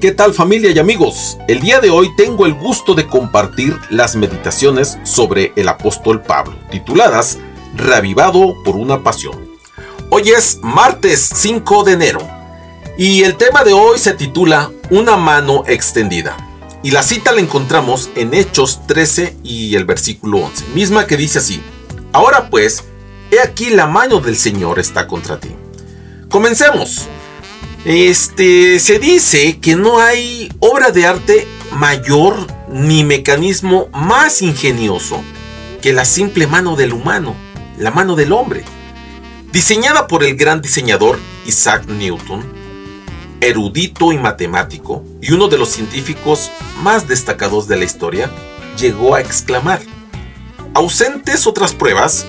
¿Qué tal familia y amigos? El día de hoy tengo el gusto de compartir las meditaciones sobre el apóstol Pablo, tituladas Reavivado por una pasión. Hoy es martes 5 de enero y el tema de hoy se titula Una mano extendida. Y la cita la encontramos en Hechos 13 y el versículo 11, misma que dice así, Ahora pues, he aquí la mano del Señor está contra ti. Comencemos. Este, se dice que no hay obra de arte mayor ni mecanismo más ingenioso que la simple mano del humano, la mano del hombre. Diseñada por el gran diseñador Isaac Newton, erudito y matemático, y uno de los científicos más destacados de la historia, llegó a exclamar, ausentes otras pruebas,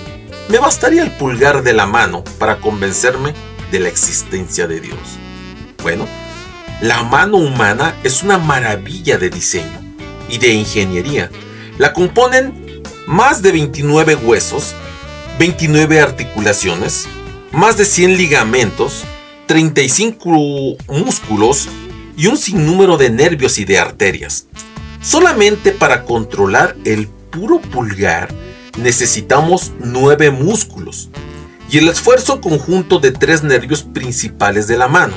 me bastaría el pulgar de la mano para convencerme de la existencia de Dios. Bueno, la mano humana es una maravilla de diseño y de ingeniería. La componen más de 29 huesos, 29 articulaciones, más de 100 ligamentos, 35 músculos y un sinnúmero de nervios y de arterias. Solamente para controlar el puro pulgar necesitamos 9 músculos y el esfuerzo conjunto de tres nervios principales de la mano.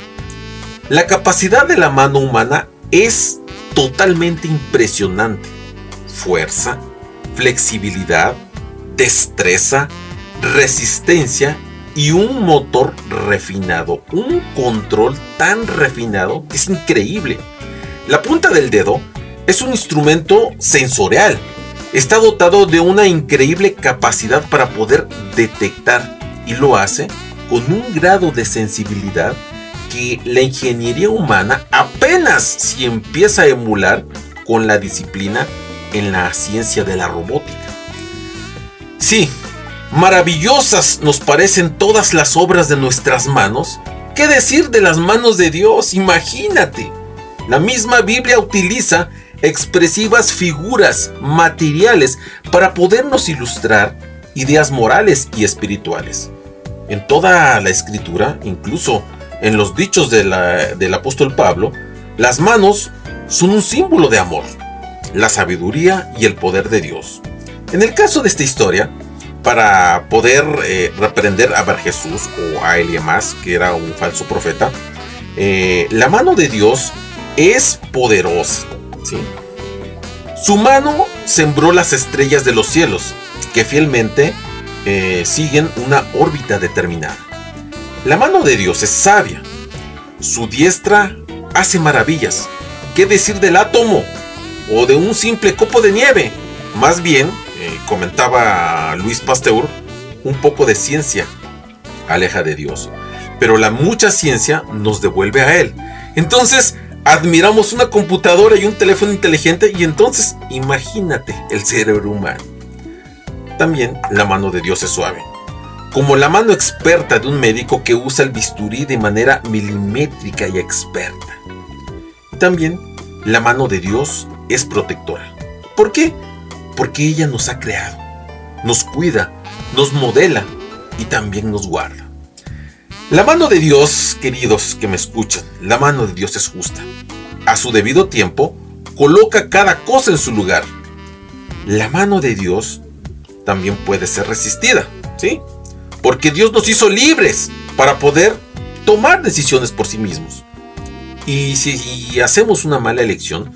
La capacidad de la mano humana es totalmente impresionante. Fuerza, flexibilidad, destreza, resistencia y un motor refinado. Un control tan refinado que es increíble. La punta del dedo es un instrumento sensorial. Está dotado de una increíble capacidad para poder detectar y lo hace con un grado de sensibilidad que la ingeniería humana apenas si empieza a emular con la disciplina en la ciencia de la robótica. Sí, maravillosas nos parecen todas las obras de nuestras manos. ¿Qué decir de las manos de Dios? Imagínate. La misma Biblia utiliza expresivas figuras materiales para podernos ilustrar ideas morales y espirituales. En toda la escritura, incluso en los dichos del apóstol Pablo, las manos son un símbolo de amor, la sabiduría y el poder de Dios. En el caso de esta historia, para poder eh, reprender a Bar Jesús o a Eliamas, que era un falso profeta, eh, la mano de Dios es poderosa. Su mano sembró las estrellas de los cielos, que fielmente eh, siguen una órbita determinada. La mano de Dios es sabia. Su diestra hace maravillas. ¿Qué decir del átomo? O de un simple copo de nieve. Más bien, eh, comentaba Luis Pasteur, un poco de ciencia aleja de Dios. Pero la mucha ciencia nos devuelve a Él. Entonces, admiramos una computadora y un teléfono inteligente y entonces imagínate el cerebro humano. También la mano de Dios es suave como la mano experta de un médico que usa el bisturí de manera milimétrica y experta. También la mano de Dios es protectora. ¿Por qué? Porque ella nos ha creado, nos cuida, nos modela y también nos guarda. La mano de Dios, queridos que me escuchan, la mano de Dios es justa. A su debido tiempo, coloca cada cosa en su lugar. La mano de Dios también puede ser resistida, ¿sí? Porque Dios nos hizo libres para poder tomar decisiones por sí mismos. Y si hacemos una mala elección,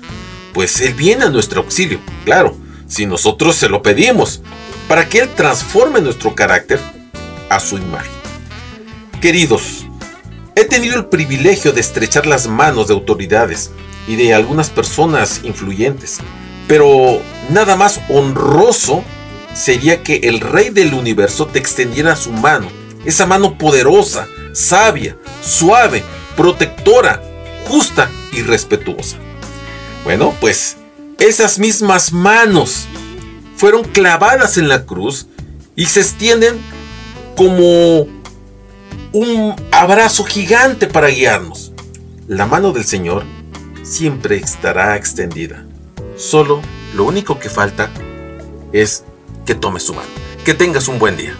pues Él viene a nuestro auxilio, claro, si nosotros se lo pedimos, para que Él transforme nuestro carácter a su imagen. Queridos, he tenido el privilegio de estrechar las manos de autoridades y de algunas personas influyentes, pero nada más honroso sería que el rey del universo te extendiera su mano, esa mano poderosa, sabia, suave, protectora, justa y respetuosa. Bueno, pues esas mismas manos fueron clavadas en la cruz y se extienden como un abrazo gigante para guiarnos. La mano del Señor siempre estará extendida. Solo lo único que falta es que tomes su mano. Que tengas un buen día.